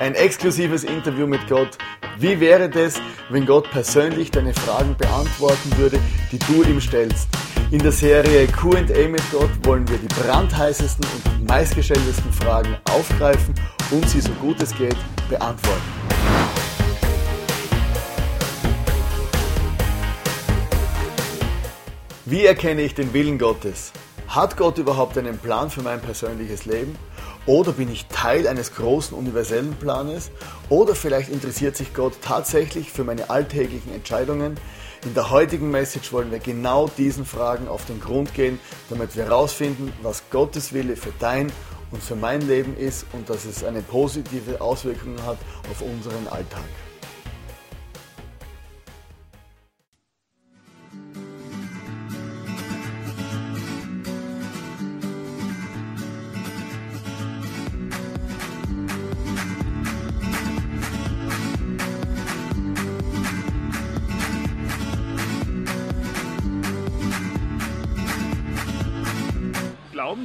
Ein exklusives Interview mit Gott. Wie wäre das, wenn Gott persönlich deine Fragen beantworten würde, die du ihm stellst? In der Serie QA mit Gott wollen wir die brandheißesten und meistgestelltesten Fragen aufgreifen und sie so gut es geht beantworten. Wie erkenne ich den Willen Gottes? Hat Gott überhaupt einen Plan für mein persönliches Leben? Oder bin ich Teil eines großen universellen Planes? Oder vielleicht interessiert sich Gott tatsächlich für meine alltäglichen Entscheidungen? In der heutigen Message wollen wir genau diesen Fragen auf den Grund gehen, damit wir herausfinden, was Gottes Wille für dein und für mein Leben ist und dass es eine positive Auswirkung hat auf unseren Alltag.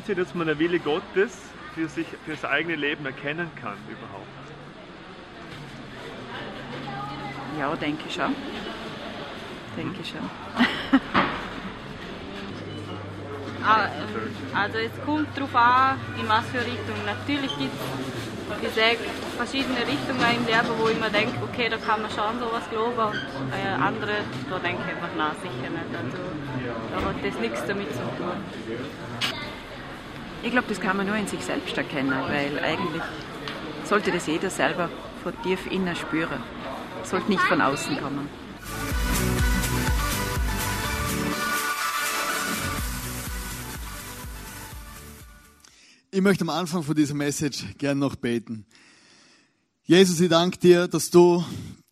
Sie, dass man der Wille Gottes für sich, für das eigene Leben erkennen kann überhaupt? Ja, denke schon. Denke schon. Ah, ähm, Also es kommt darauf an, in was für Richtung. Natürlich gibt es, wie gesagt, verschiedene Richtungen im Leben, wo ich mir denke, okay, da kann man schon sowas glauben und äh, andere, da denke ich einfach, nein, sicher nicht. Also, da hat das nichts damit zu tun. Ich glaube, das kann man nur in sich selbst erkennen, weil eigentlich sollte das jeder selber von tief innen spüren. Sollte nicht von außen kommen. Ich möchte am Anfang von dieser Message gern noch beten. Jesus, ich danke dir, dass du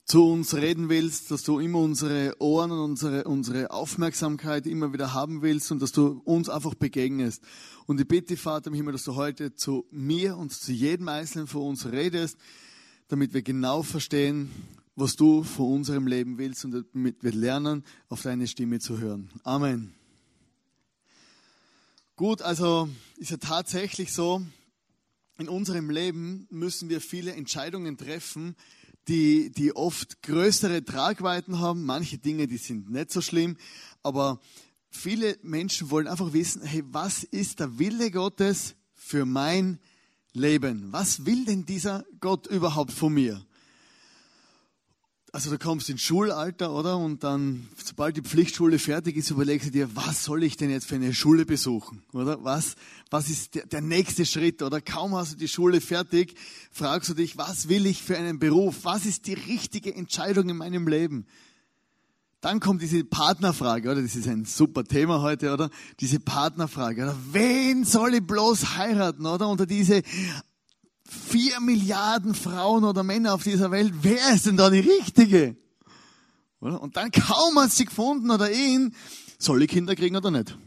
zu uns reden willst, dass du immer unsere Ohren und unsere, unsere Aufmerksamkeit immer wieder haben willst und dass du uns einfach begegnest. Und ich bitte, Vater im Himmel, dass du heute zu mir und zu jedem Einzelnen von uns redest, damit wir genau verstehen, was du von unserem Leben willst und damit wir lernen, auf deine Stimme zu hören. Amen. Gut, also ist ja tatsächlich so, in unserem Leben müssen wir viele Entscheidungen treffen, die, die oft größere Tragweiten haben. Manche Dinge, die sind nicht so schlimm, aber viele Menschen wollen einfach wissen, hey, was ist der Wille Gottes für mein Leben? Was will denn dieser Gott überhaupt von mir? Also du kommst ins Schulalter, oder? Und dann, sobald die Pflichtschule fertig ist, überlegst du dir, was soll ich denn jetzt für eine Schule besuchen, oder? Was, was ist der, der nächste Schritt, oder? Kaum hast du die Schule fertig, fragst du dich, was will ich für einen Beruf? Was ist die richtige Entscheidung in meinem Leben? Dann kommt diese Partnerfrage, oder? Das ist ein super Thema heute, oder? Diese Partnerfrage, oder? Wen soll ich bloß heiraten, oder? Unter diese vier Milliarden Frauen oder Männer auf dieser Welt, wer ist denn da die Richtige? Oder? Und dann kaum hat sie gefunden oder ihn, soll ich Kinder kriegen oder nicht?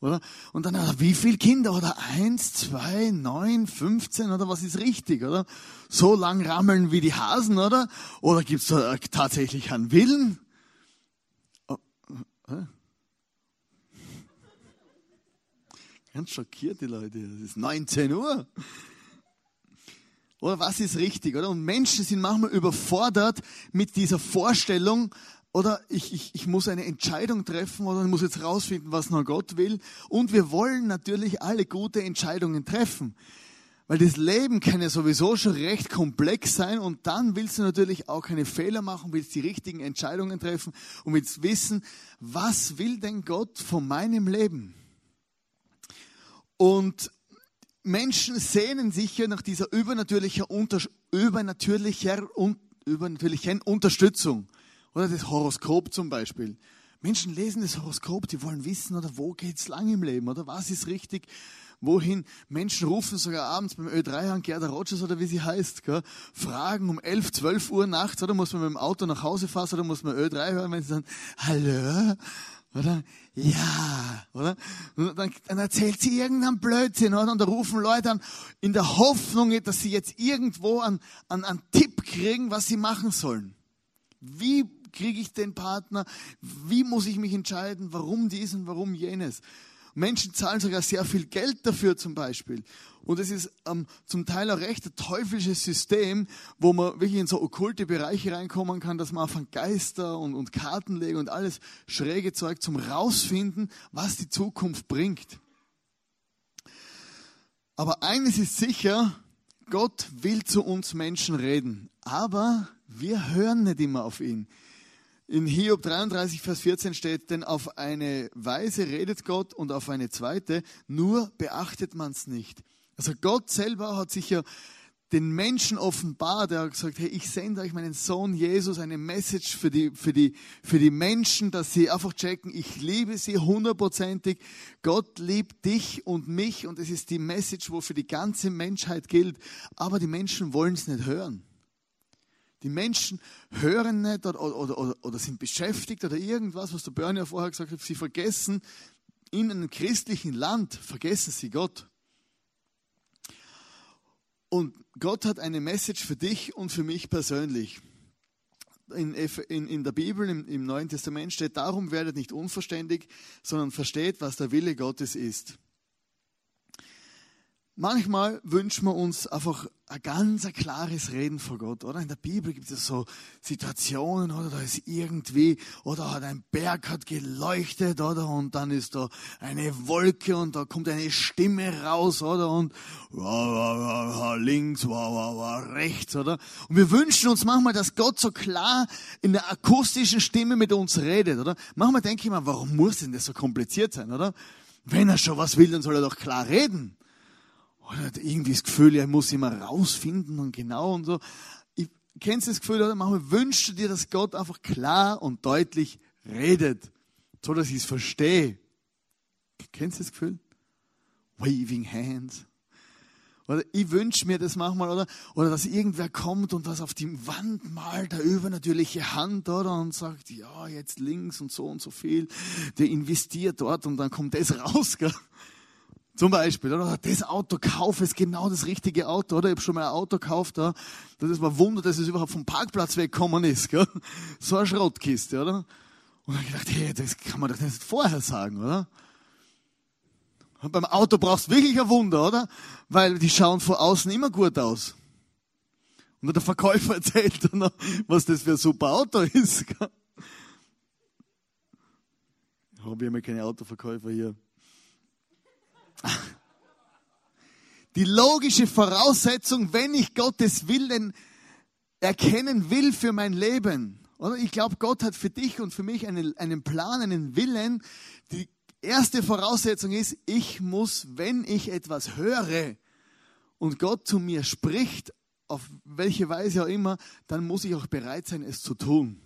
Oder? Und dann, wie viele Kinder? Oder eins, zwei, neun, fünfzehn oder was ist richtig? Oder? So lang rammeln wie die Hasen, oder? Oder gibt's da tatsächlich einen Willen? Oh, äh? Ganz schockiert die Leute. Es ist 19 Uhr. Oder was ist richtig, oder? Und Menschen sind manchmal überfordert mit dieser Vorstellung, oder ich, ich, ich muss eine Entscheidung treffen oder ich muss jetzt rausfinden, was noch Gott will. Und wir wollen natürlich alle gute Entscheidungen treffen. Weil das Leben kann ja sowieso schon recht komplex sein und dann willst du natürlich auch keine Fehler machen, willst die richtigen Entscheidungen treffen und willst wissen, was will denn Gott von meinem Leben? Und Menschen sehnen sich ja nach dieser übernatürlicher, unter, übernatürlicher, un, übernatürlichen Unterstützung. Oder das Horoskop zum Beispiel. Menschen lesen das Horoskop, die wollen wissen, oder wo geht's lang im Leben, oder was ist richtig, wohin. Menschen rufen sogar abends beim Ö3 an, Gerda Rogers oder wie sie heißt, gell, fragen um 11, 12 Uhr nachts, oder muss man mit dem Auto nach Hause fahren, oder muss man Ö3 hören, wenn sie sagen, hallo, oder? Ja, oder? Und dann, dann erzählt sie irgendeinen Blödsinn, oder? Und da rufen Leute an, in der Hoffnung, dass sie jetzt irgendwo einen, einen, einen Tipp kriegen, was sie machen sollen. Wie kriege ich den Partner? Wie muss ich mich entscheiden? Warum dies und warum jenes? Menschen zahlen sogar sehr viel Geld dafür zum Beispiel. Und es ist ähm, zum Teil auch recht ein teuflisches System, wo man wirklich in so okkulte Bereiche reinkommen kann, dass man auf Geister und, und Karten legt und alles schräge Zeug zum rausfinden, was die Zukunft bringt. Aber eines ist sicher, Gott will zu uns Menschen reden, aber wir hören nicht immer auf ihn. In Hiob 33, Vers 14 steht, denn auf eine Weise redet Gott und auf eine zweite, nur beachtet man es nicht. Also Gott selber hat sich ja den Menschen offenbart. Er hat gesagt, hey, ich sende euch meinen Sohn Jesus, eine Message für die, für die, für die Menschen, dass sie einfach checken, ich liebe sie hundertprozentig. Gott liebt dich und mich und es ist die Message, wo für die ganze Menschheit gilt. Aber die Menschen wollen es nicht hören. Die Menschen hören nicht oder, oder, oder, oder sind beschäftigt oder irgendwas, was der Bernie ja vorher gesagt hat. Sie vergessen, in einem christlichen Land vergessen sie Gott. Und Gott hat eine Message für dich und für mich persönlich. In, in, in der Bibel, im, im Neuen Testament steht, darum werdet nicht unverständig, sondern versteht, was der Wille Gottes ist. Manchmal wünschen wir uns einfach ein ganz ein klares Reden vor Gott, oder? In der Bibel gibt es so Situationen, oder? Da ist irgendwie, oder hat ein Berg hat geleuchtet, oder? Und dann ist da eine Wolke und da kommt eine Stimme raus, oder? Und links, rechts, oder? Und wir wünschen uns manchmal, dass Gott so klar in der akustischen Stimme mit uns redet, oder? Manchmal denke ich mir, warum muss denn das so kompliziert sein, oder? Wenn er schon was will, dann soll er doch klar reden. Oder irgendwie das Gefühl, er muss immer rausfinden und genau und so. Ich, kennst du das Gefühl, oder manchmal wünschst du dir, dass Gott einfach klar und deutlich redet, so dass ich es verstehe. Kennst du das Gefühl? Waving hands. Oder ich wünsche mir das manchmal, oder? Oder dass irgendwer kommt und was auf die Wand malt, der übernatürliche Hand, oder? Und sagt, ja, jetzt links und so und so viel. Der investiert dort und dann kommt das raus, gell? Zum Beispiel, oder? Das Auto kaufe ist genau das richtige Auto, oder? Ich habe schon mal ein Auto gekauft, da. Das ist mir Wunder, dass es überhaupt vom Parkplatz weggekommen ist, gell? So eine Schrottkiste, oder? Und dann habe ich gedacht, hey, das kann man doch nicht vorher sagen, oder? Und beim Auto brauchst du wirklich ein Wunder, oder? Weil die schauen von außen immer gut aus. Und der Verkäufer erzählt dann noch, was das für ein super Auto ist. Gell? Habe ich immer keine Autoverkäufer hier. Die logische Voraussetzung, wenn ich Gottes Willen erkennen will für mein Leben, oder? Ich glaube, Gott hat für dich und für mich einen, einen Plan, einen Willen. Die erste Voraussetzung ist, ich muss, wenn ich etwas höre und Gott zu mir spricht, auf welche Weise auch immer, dann muss ich auch bereit sein, es zu tun.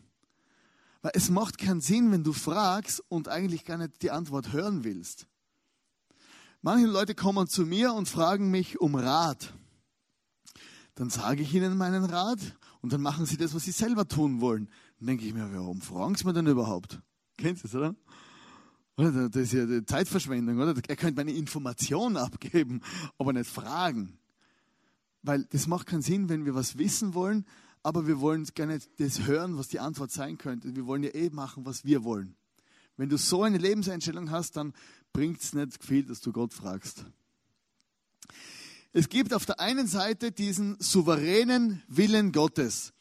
Weil es macht keinen Sinn, wenn du fragst und eigentlich gar nicht die Antwort hören willst. Manche Leute kommen zu mir und fragen mich um Rat. Dann sage ich ihnen meinen Rat und dann machen sie das, was sie selber tun wollen. Dann denke ich mir, warum fragen sie mir denn überhaupt? Kennst du das, oder? Das ist ja Zeitverschwendung, oder? Er könnte meine Information abgeben, aber nicht fragen. Weil das macht keinen Sinn, wenn wir was wissen wollen, aber wir wollen nicht das hören, was die Antwort sein könnte. Wir wollen ja eh machen, was wir wollen. Wenn du so eine Lebenseinstellung hast, dann bringt es nicht viel, dass du Gott fragst. Es gibt auf der einen Seite diesen souveränen Willen Gottes.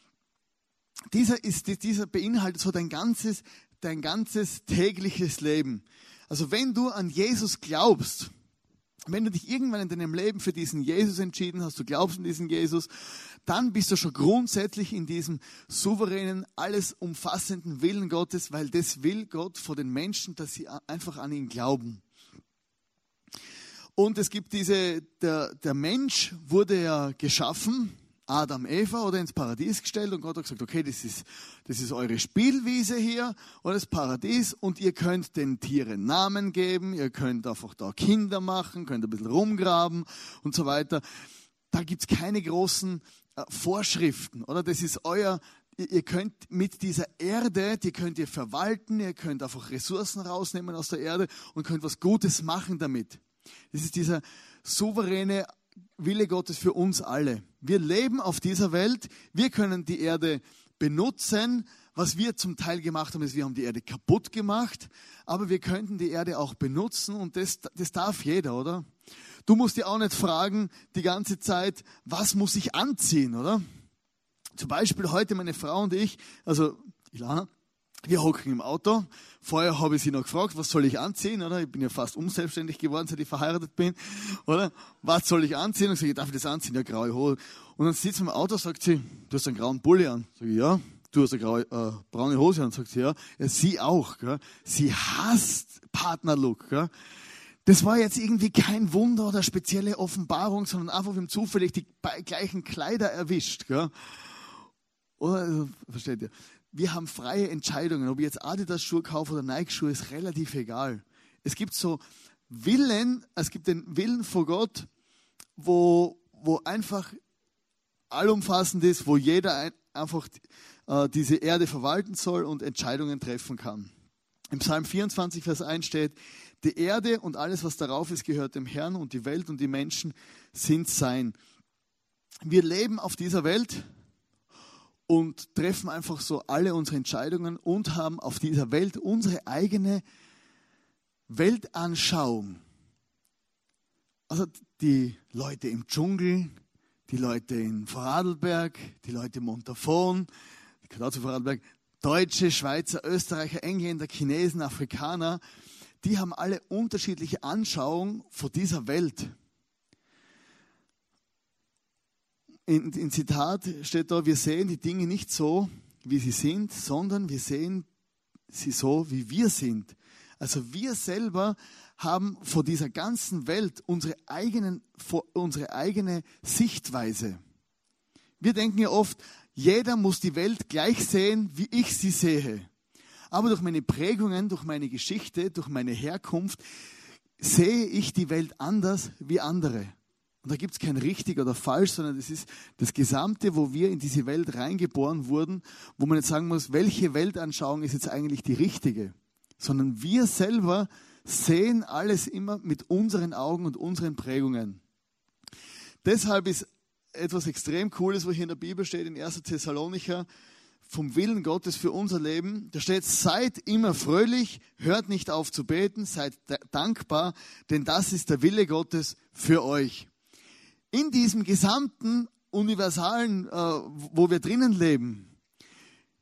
Dieser, ist, dieser beinhaltet so dein ganzes, dein ganzes tägliches Leben. Also wenn du an Jesus glaubst, wenn du dich irgendwann in deinem Leben für diesen Jesus entschieden hast, du glaubst an diesen Jesus, dann bist du schon grundsätzlich in diesem souveränen, alles umfassenden Willen Gottes, weil das will Gott vor den Menschen, dass sie einfach an ihn glauben. Und es gibt diese, der, der Mensch wurde ja geschaffen, Adam, Eva oder ins Paradies gestellt und Gott hat gesagt, okay, das ist, das ist eure Spielwiese hier oder das Paradies und ihr könnt den Tieren Namen geben, ihr könnt einfach da Kinder machen, könnt ein bisschen rumgraben und so weiter. Da gibt es keine großen äh, Vorschriften, oder? Das ist euer, ihr könnt mit dieser Erde, die könnt ihr verwalten, ihr könnt einfach Ressourcen rausnehmen aus der Erde und könnt was Gutes machen damit. Das ist dieser souveräne Wille Gottes für uns alle. Wir leben auf dieser Welt, wir können die Erde benutzen. Was wir zum Teil gemacht haben, ist, wir haben die Erde kaputt gemacht, aber wir könnten die Erde auch benutzen und das, das darf jeder, oder? Du musst dir auch nicht fragen die ganze Zeit, was muss ich anziehen, oder? Zum Beispiel heute meine Frau und ich, also Ilana, wir hocken im Auto. Vorher habe ich sie noch gefragt, was soll ich anziehen, oder? Ich bin ja fast unselbstständig geworden, seit ich verheiratet bin, oder? Was soll ich anziehen? Und ich sage, darf ich das anziehen? Ja, graue Hose. Und dann sitzt sie im Auto, sagt sie, du hast einen grauen Pulli an. Sag ich, ja. Du hast eine graue, äh, braune Hose an, sagt sie, ja. ja sie auch, gell? Sie hasst Partnerlook, gell? Das war jetzt irgendwie kein Wunder oder spezielle Offenbarung, sondern einfach, haben zufällig die gleichen Kleider erwischt, gell? Oder, also, versteht ihr? Wir haben freie Entscheidungen. Ob ich jetzt Adidas-Schuhe kaufe oder Nike-Schuhe, ist relativ egal. Es gibt so Willen, es gibt den Willen vor Gott, wo, wo einfach allumfassend ist, wo jeder ein, einfach äh, diese Erde verwalten soll und Entscheidungen treffen kann. Im Psalm 24, Vers 1 steht, die Erde und alles, was darauf ist, gehört dem Herrn und die Welt und die Menschen sind sein. Wir leben auf dieser Welt, und treffen einfach so alle unsere Entscheidungen und haben auf dieser Welt unsere eigene Weltanschauung. Also die Leute im Dschungel, die Leute in Vorarlberg, die Leute in Montafon, zu Vorarlberg, Deutsche, Schweizer, Österreicher, Engländer, Chinesen, Afrikaner, die haben alle unterschiedliche Anschauungen vor dieser Welt. In, in Zitat steht da, wir sehen die Dinge nicht so, wie sie sind, sondern wir sehen sie so, wie wir sind. Also wir selber haben vor dieser ganzen Welt unsere, eigenen, unsere eigene Sichtweise. Wir denken ja oft, jeder muss die Welt gleich sehen, wie ich sie sehe. Aber durch meine Prägungen, durch meine Geschichte, durch meine Herkunft sehe ich die Welt anders wie andere. Und da gibt es kein richtig oder falsch, sondern das ist das Gesamte, wo wir in diese Welt reingeboren wurden, wo man jetzt sagen muss, welche Weltanschauung ist jetzt eigentlich die richtige, sondern wir selber sehen alles immer mit unseren Augen und unseren Prägungen. Deshalb ist etwas extrem Cooles, was hier in der Bibel steht, in 1. Thessalonicher, vom Willen Gottes für unser Leben. Da steht, seid immer fröhlich, hört nicht auf zu beten, seid dankbar, denn das ist der Wille Gottes für euch in diesem gesamten universalen, äh, wo wir drinnen leben,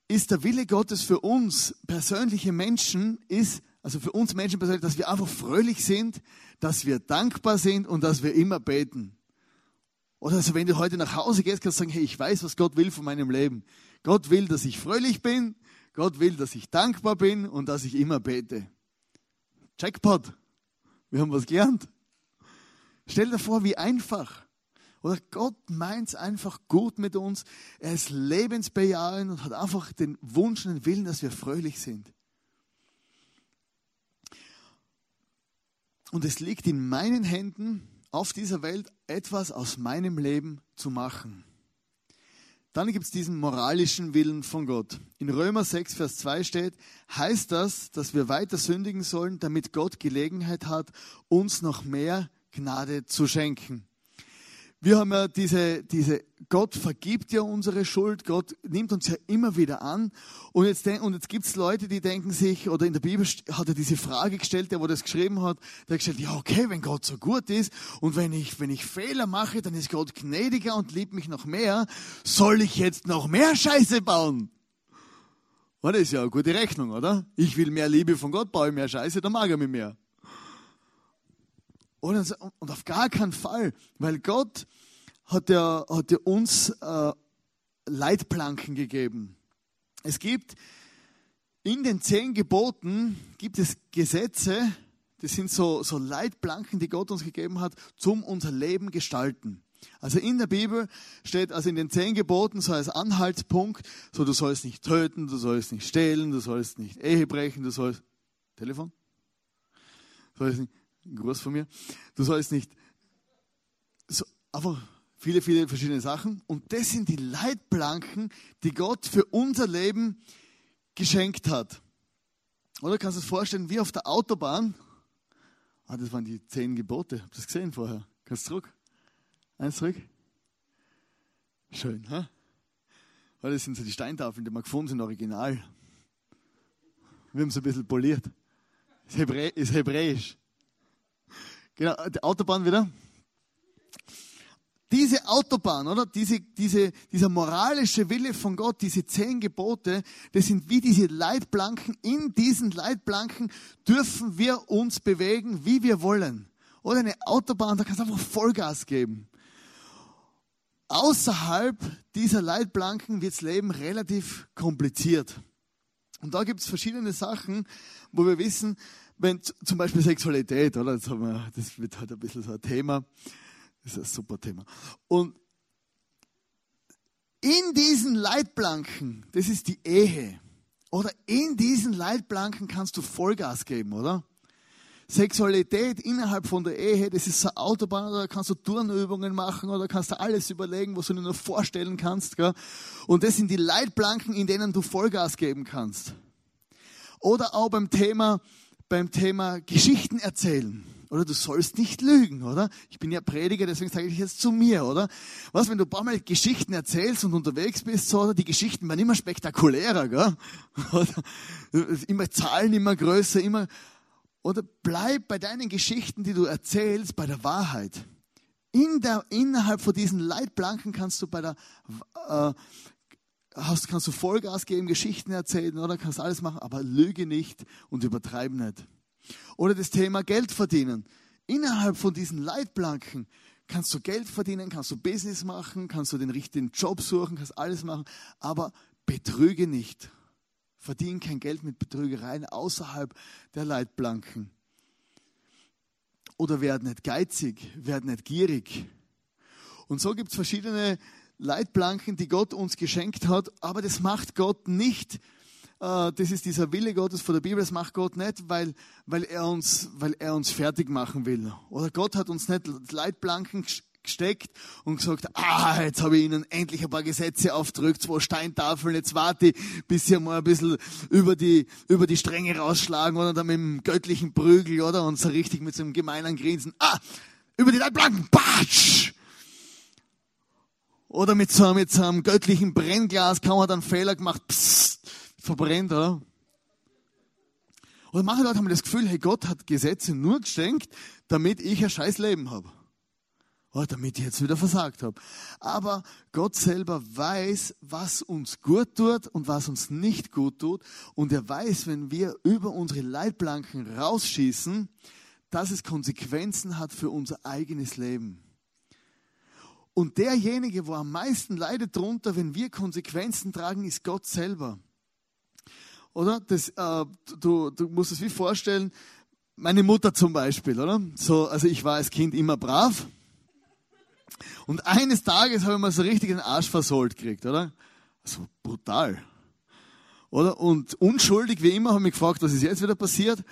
ist der Wille Gottes für uns persönliche Menschen, ist, also für uns Menschen persönlich, dass wir einfach fröhlich sind, dass wir dankbar sind und dass wir immer beten. Oder also wenn du heute nach Hause gehst, kannst du sagen, hey, ich weiß, was Gott will von meinem Leben. Gott will, dass ich fröhlich bin, Gott will, dass ich dankbar bin und dass ich immer bete. Jackpot. Wir haben was gelernt. Stell dir vor, wie einfach. Oder Gott meint es einfach gut mit uns. Er ist lebensbejahend und hat einfach den Wunsch und den Willen, dass wir fröhlich sind. Und es liegt in meinen Händen, auf dieser Welt etwas aus meinem Leben zu machen. Dann gibt es diesen moralischen Willen von Gott. In Römer 6, Vers 2 steht, heißt das, dass wir weiter sündigen sollen, damit Gott Gelegenheit hat, uns noch mehr Gnade zu schenken. Wir haben ja diese, diese, Gott vergibt ja unsere Schuld, Gott nimmt uns ja immer wieder an. Und jetzt, und jetzt gibt es Leute, die denken sich, oder in der Bibel hat er diese Frage gestellt, der wo das geschrieben hat, der hat gestellt, ja okay, wenn Gott so gut ist und wenn ich, wenn ich Fehler mache, dann ist Gott gnädiger und liebt mich noch mehr, soll ich jetzt noch mehr Scheiße bauen? Das ist ja eine gute Rechnung, oder? Ich will mehr Liebe von Gott, baue mehr Scheiße, dann mag er mich mehr. Und auf gar keinen Fall, weil Gott hat ja, hat ja uns äh, Leitplanken gegeben. Es gibt in den zehn Geboten gibt es Gesetze, das sind so, so Leitplanken, die Gott uns gegeben hat, zum unser Leben gestalten. Also in der Bibel steht, also in den zehn Geboten so als Anhaltspunkt, so du sollst nicht töten, du sollst nicht stehlen, du sollst nicht Ehe brechen, du sollst, Telefon? Du sollst nicht, ein Gruß von mir. Du sollst nicht, so, einfach viele, viele verschiedene Sachen. Und das sind die Leitplanken, die Gott für unser Leben geschenkt hat. Oder kannst du es vorstellen, wie auf der Autobahn? Ah, das waren die zehn Gebote. Habt ihr das gesehen vorher? Kannst du zurück? Eins zurück? Schön, ha? Das sind so die Steintafeln, die wir gefunden sind, original. Wir haben es ein bisschen poliert. Ist, Hebrä ist hebräisch. Genau, die Autobahn wieder. Diese Autobahn, oder? Diese, diese, dieser moralische Wille von Gott, diese zehn Gebote, das sind wie diese Leitplanken. In diesen Leitplanken dürfen wir uns bewegen, wie wir wollen. Oder eine Autobahn, da kannst du einfach Vollgas geben. Außerhalb dieser Leitplanken wird das Leben relativ kompliziert. Und da gibt es verschiedene Sachen, wo wir wissen, wenn zum Beispiel Sexualität, oder? Das, haben wir, das wird halt ein bisschen so ein Thema. Das ist ein super Thema. Und in diesen Leitplanken, das ist die Ehe, oder in diesen Leitplanken kannst du Vollgas geben, oder? Sexualität innerhalb von der Ehe, das ist eine Autobahn, da kannst du Turnübungen machen oder kannst du alles überlegen, was du dir nur vorstellen kannst. Gell? Und das sind die Leitplanken, in denen du Vollgas geben kannst. Oder auch beim Thema, beim Thema Geschichten erzählen. Oder du sollst nicht lügen, oder? Ich bin ja Prediger, deswegen sage ich jetzt zu mir, oder? Was, wenn du ein paar Mal Geschichten erzählst und unterwegs bist, so, oder? Die Geschichten werden immer spektakulärer, gell? Oder? Immer Zahlen immer größer, immer, oder bleib bei deinen Geschichten, die du erzählst, bei der Wahrheit. In der, innerhalb von diesen Leitplanken kannst du bei der, äh, hast, kannst du Vollgas geben, Geschichten erzählen oder kannst alles machen, aber lüge nicht und übertreib nicht. Oder das Thema Geld verdienen. Innerhalb von diesen Leitplanken kannst du Geld verdienen, kannst du Business machen, kannst du den richtigen Job suchen, kannst alles machen, aber betrüge nicht. Verdien kein Geld mit Betrügereien außerhalb der Leitplanken. Oder werd nicht geizig, werd nicht gierig. Und so gibt es verschiedene Leitplanken, die Gott uns geschenkt hat, aber das macht Gott nicht. Äh, das ist dieser Wille Gottes von der Bibel, das macht Gott nicht, weil, weil, er uns, weil er uns fertig machen will. Oder Gott hat uns nicht Leitplanken gesteckt und gesagt, ah, jetzt habe ich Ihnen endlich ein paar Gesetze aufgedrückt, zwei Steintafeln, jetzt warte ich, bis Sie mal ein bisschen über die, über die Stränge rausschlagen oder dann mit dem göttlichen Prügel, oder? Und so richtig mit so einem gemeinen Grinsen, ah, über die Leitplanken, patsch! Oder mit so, mit so einem göttlichen Brennglas kann man dann Fehler gemacht, pssst, verbrennt, oder? Und manche Leute haben das Gefühl, hey, Gott hat Gesetze nur geschenkt, damit ich ein scheiß Leben habe oh, damit ich jetzt wieder versagt habe. Aber Gott selber weiß, was uns gut tut und was uns nicht gut tut. Und er weiß, wenn wir über unsere Leitplanken rausschießen, dass es Konsequenzen hat für unser eigenes Leben. Und derjenige, wo am meisten leidet darunter, wenn wir Konsequenzen tragen, ist Gott selber. Oder? Das, äh, du, du musst es wie vorstellen, meine Mutter zum Beispiel, oder? So, also ich war als Kind immer brav und eines Tages habe ich mal so richtig einen Arsch versohlt gekriegt, oder? So brutal. Oder? Und unschuldig wie immer habe ich mich gefragt, was ist jetzt wieder passiert.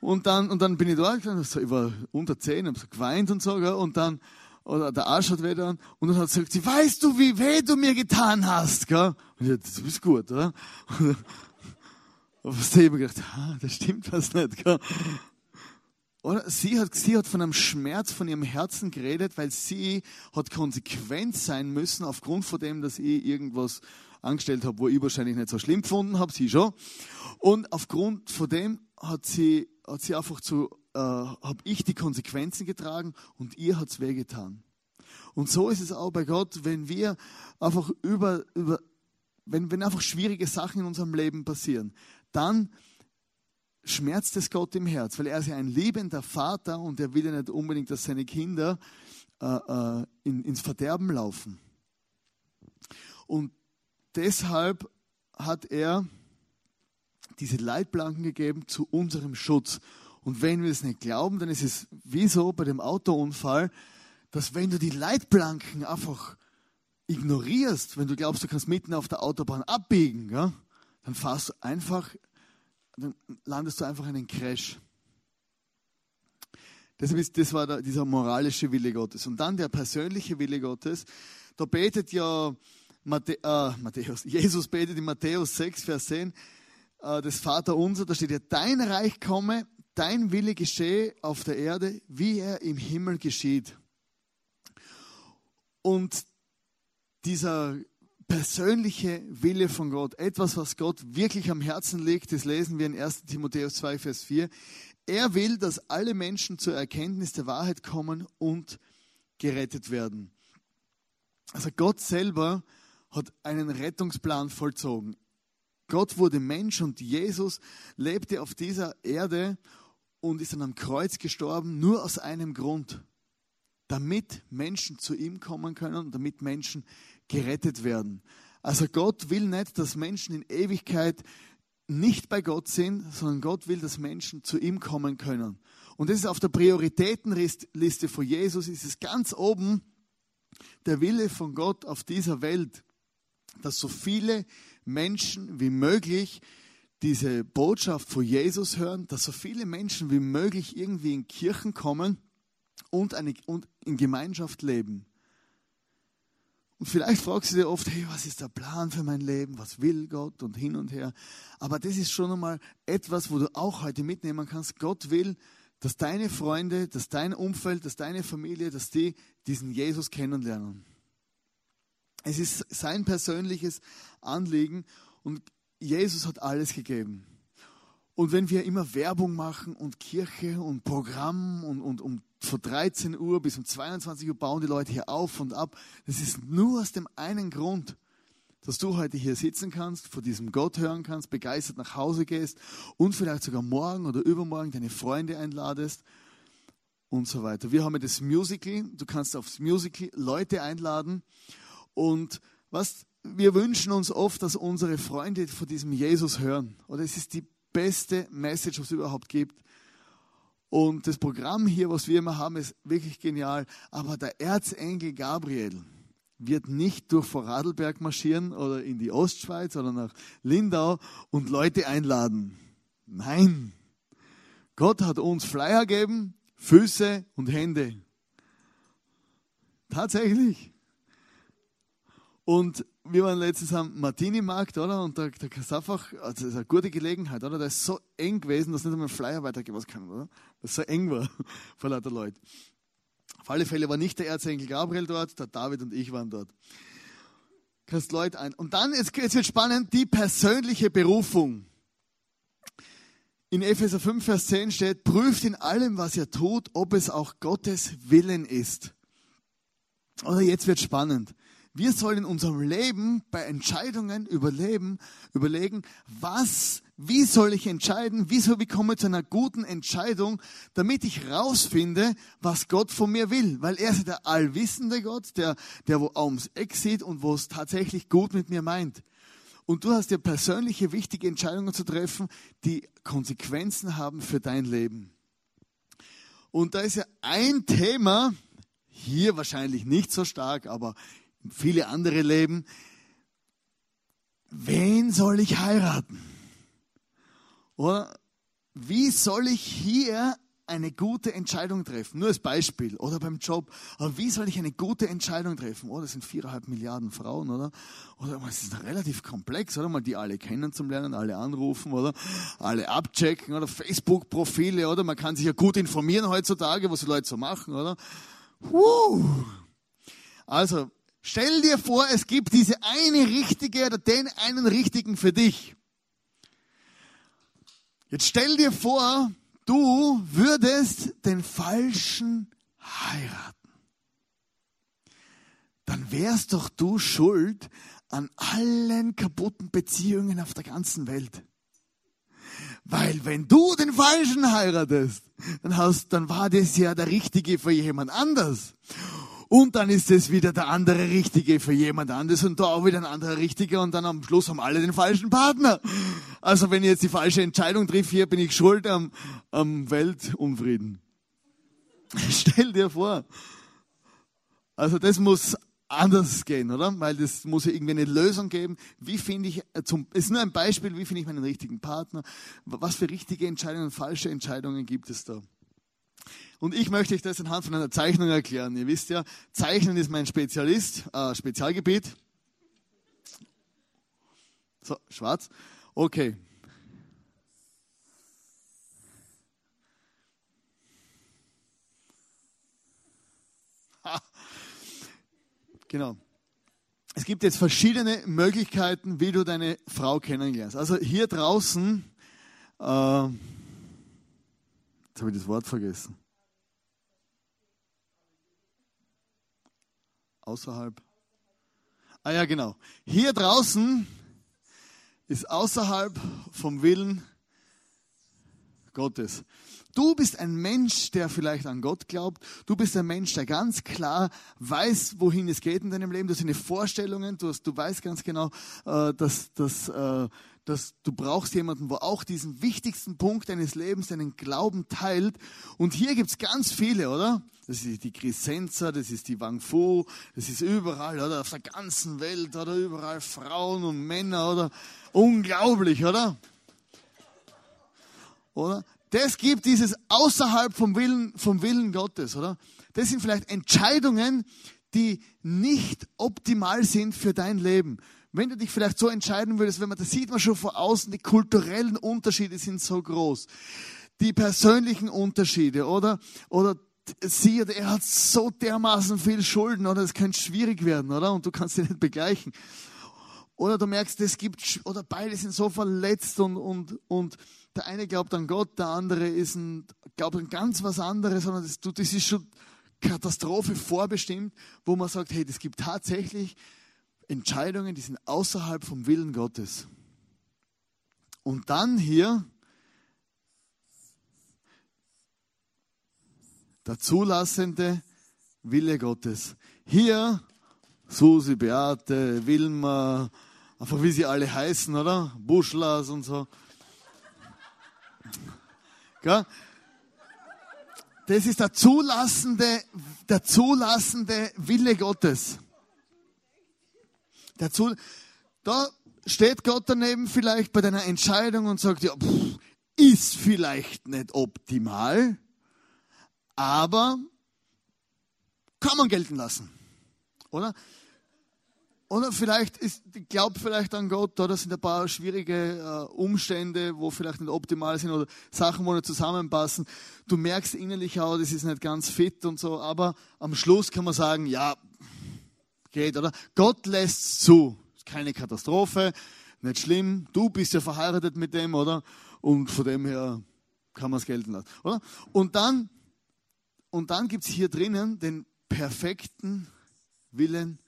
Und dann, und dann bin ich da, ich war unter zehn, habe so geweint und so, gell? und dann, oder der Arsch hat weh dann, und dann hat sie gesagt, weißt du, wie weh du mir getan hast, gell? Und ich dachte, du bist gut, oder? Und, und was ich mir gedacht, das stimmt was nicht? Oder sie hat, sie hat von einem Schmerz von ihrem Herzen geredet, weil sie hat konsequent sein müssen aufgrund von dem, dass ich irgendwas angestellt habe, wo ich wahrscheinlich nicht so schlimm gefunden habe, sie schon. Und aufgrund von dem hat sie, hat sie einfach zu, äh, habe ich die Konsequenzen getragen und ihr hat's wehgetan. Und so ist es auch bei Gott, wenn wir einfach über, über wenn, wenn einfach schwierige Sachen in unserem Leben passieren, dann schmerzt es Gott im Herz, weil er ist ja ein liebender Vater und er will ja nicht unbedingt, dass seine Kinder äh, äh, in, ins Verderben laufen. Und deshalb hat er diese Leitplanken gegeben zu unserem Schutz. Und wenn wir es nicht glauben, dann ist es wie so bei dem Autounfall, dass wenn du die Leitplanken einfach ignorierst, wenn du glaubst, du kannst mitten auf der Autobahn abbiegen, ja, dann fahrst du einfach dann landest du einfach in einen Crash. Deshalb ist, das war der, dieser moralische Wille Gottes. Und dann der persönliche Wille Gottes. Da betet ja Matthä äh, Matthäus, Jesus betet in Matthäus 6, Vers 10, äh, das Vater unser, da steht ja, dein Reich komme, dein Wille geschehe auf der Erde, wie er im Himmel geschieht. Und dieser persönliche Wille von Gott, etwas, was Gott wirklich am Herzen liegt, das lesen wir in 1 Timotheus 2, Vers 4. Er will, dass alle Menschen zur Erkenntnis der Wahrheit kommen und gerettet werden. Also Gott selber hat einen Rettungsplan vollzogen. Gott wurde Mensch und Jesus lebte auf dieser Erde und ist an einem Kreuz gestorben, nur aus einem Grund, damit Menschen zu ihm kommen können und damit Menschen gerettet werden. Also Gott will nicht, dass Menschen in Ewigkeit nicht bei Gott sind, sondern Gott will, dass Menschen zu ihm kommen können. Und das ist auf der Prioritätenliste von Jesus, ist es ganz oben der Wille von Gott auf dieser Welt, dass so viele Menschen wie möglich diese Botschaft von Jesus hören, dass so viele Menschen wie möglich irgendwie in Kirchen kommen und, eine, und in Gemeinschaft leben. Und vielleicht fragst du dir oft, hey, was ist der Plan für mein Leben? Was will Gott? Und hin und her. Aber das ist schon einmal etwas, wo du auch heute mitnehmen kannst. Gott will, dass deine Freunde, dass dein Umfeld, dass deine Familie, dass die diesen Jesus kennenlernen. Es ist sein persönliches Anliegen und Jesus hat alles gegeben. Und wenn wir immer Werbung machen und Kirche und Programm und, und um von 13 Uhr bis um 22 Uhr bauen die Leute hier auf und ab, das ist nur aus dem einen Grund, dass du heute hier sitzen kannst, vor diesem Gott hören kannst, begeistert nach Hause gehst und vielleicht sogar morgen oder übermorgen deine Freunde einladest und so weiter. Wir haben ja das Musical, du kannst aufs Musical Leute einladen und was wir wünschen uns oft, dass unsere Freunde von diesem Jesus hören. Oder es ist die beste Message, was es überhaupt gibt. Und das Programm hier, was wir immer haben, ist wirklich genial. Aber der Erzengel Gabriel wird nicht durch Vorarlberg marschieren oder in die Ostschweiz oder nach Lindau und Leute einladen. Nein. Gott hat uns Flyer gegeben, Füße und Hände. Tatsächlich. Und wir waren letztens am Martini-Markt, oder? Und kannst du einfach, also das ist eine gute Gelegenheit, oder? Da ist so eng gewesen, dass nicht einmal ein Flyer weitergeben kann, oder? Das so eng war vor lauter Leuten. Auf alle Fälle war nicht der Erzengel Gabriel dort, der David und ich waren dort. Kannst Leute ein. Und dann, jetzt, jetzt wird spannend, die persönliche Berufung. In Epheser 5, Vers 10 steht, prüft in allem, was ihr tut, ob es auch Gottes Willen ist. Oder jetzt wird spannend. Wir sollen in unserem Leben bei Entscheidungen überleben, überlegen, was, wie soll ich entscheiden, wieso wie komme ich zu einer guten Entscheidung, damit ich rausfinde, was Gott von mir will. Weil er ist der allwissende Gott, der, der wo ums Eck sieht und wo es tatsächlich gut mit mir meint. Und du hast dir persönliche wichtige Entscheidungen zu treffen, die Konsequenzen haben für dein Leben. Und da ist ja ein Thema, hier wahrscheinlich nicht so stark, aber viele andere leben. Wen soll ich heiraten? Oder wie soll ich hier eine gute Entscheidung treffen? Nur als Beispiel. Oder beim Job. Aber wie soll ich eine gute Entscheidung treffen? Oh, das sind viereinhalb Milliarden Frauen, oder? Oder es ist relativ komplex, oder? Mal die alle kennenzulernen, alle anrufen, oder? Alle abchecken, oder? Facebook-Profile, oder? Man kann sich ja gut informieren heutzutage, was die Leute so machen, oder? Woo. Also, Stell dir vor, es gibt diese eine richtige oder den einen richtigen für dich. Jetzt stell dir vor, du würdest den falschen heiraten. Dann wärst doch du schuld an allen kaputten Beziehungen auf der ganzen Welt. Weil wenn du den Falschen heiratest, dann, hast, dann war das ja der Richtige für jemand anders. Und dann ist es wieder der andere Richtige für jemand anderes und da auch wieder ein anderer Richtiger und dann am Schluss haben alle den falschen Partner. Also wenn ich jetzt die falsche Entscheidung trifft, hier bin ich schuld am, am Weltunfrieden. Stell dir vor. Also das muss anders gehen, oder? Weil das muss ja irgendwie eine Lösung geben. Wie finde ich, äh, zum, ist nur ein Beispiel, wie finde ich meinen richtigen Partner? Was für richtige Entscheidungen und falsche Entscheidungen gibt es da? Und ich möchte euch das anhand von einer Zeichnung erklären. Ihr wisst ja, Zeichnen ist mein Spezialist, äh, Spezialgebiet. So, schwarz. Okay. Genau. es gibt jetzt verschiedene Möglichkeiten, wie du deine Frau kennenlernst. Also hier draußen, äh, jetzt habe ich das Wort vergessen. Außerhalb. Ah ja, genau. Hier draußen ist außerhalb vom Willen Gottes. Du bist ein Mensch, der vielleicht an Gott glaubt. Du bist ein Mensch, der ganz klar weiß, wohin es geht in deinem Leben. Du hast eine Vorstellungen. Du, hast, du weißt ganz genau, äh, dass, dass, äh, dass du brauchst jemanden, wo auch diesen wichtigsten Punkt deines Lebens, deinen Glauben teilt. Und hier gibt's ganz viele, oder? Das ist die Crescenza, das ist die Wang Fu, das ist überall, oder? Auf der ganzen Welt, oder? Überall Frauen und Männer, oder? Unglaublich, oder? Oder? Das gibt dieses außerhalb vom Willen, vom Willen Gottes, oder? Das sind vielleicht Entscheidungen, die nicht optimal sind für dein Leben. Wenn du dich vielleicht so entscheiden würdest, wenn man, das sieht man schon vor außen, die kulturellen Unterschiede sind so groß. Die persönlichen Unterschiede, oder? Oder sie oder er hat so dermaßen viel Schulden, oder? Es könnte schwierig werden, oder? Und du kannst sie nicht begleichen. Oder du merkst, es gibt, oder beide sind so verletzt und, und, und der eine glaubt an Gott, der andere ist ein, glaubt an ganz was anderes, sondern das, das ist schon Katastrophe vorbestimmt, wo man sagt, hey, es gibt tatsächlich Entscheidungen, die sind außerhalb vom Willen Gottes. Und dann hier der zulassende Wille Gottes. Hier Susi, Beate, Wilma, einfach wie sie alle heißen, oder? Buschlas und so. Das ist der zulassende, der zulassende Wille Gottes. Der Zul da steht Gott daneben vielleicht bei deiner Entscheidung und sagt, ja, pff, ist vielleicht nicht optimal, aber kann man gelten lassen. Oder? Oder vielleicht ist, glaubt vielleicht an Gott, oder sind ein paar schwierige äh, Umstände, wo vielleicht nicht optimal sind oder Sachen, wo nicht zusammenpassen. Du merkst innerlich auch, das ist nicht ganz fit und so, aber am Schluss kann man sagen, ja, geht, oder? Gott lässt zu. Keine Katastrophe, nicht schlimm. Du bist ja verheiratet mit dem, oder? Und von dem her kann man es gelten lassen, oder? Und dann, und dann gibt es hier drinnen den perfekten Willen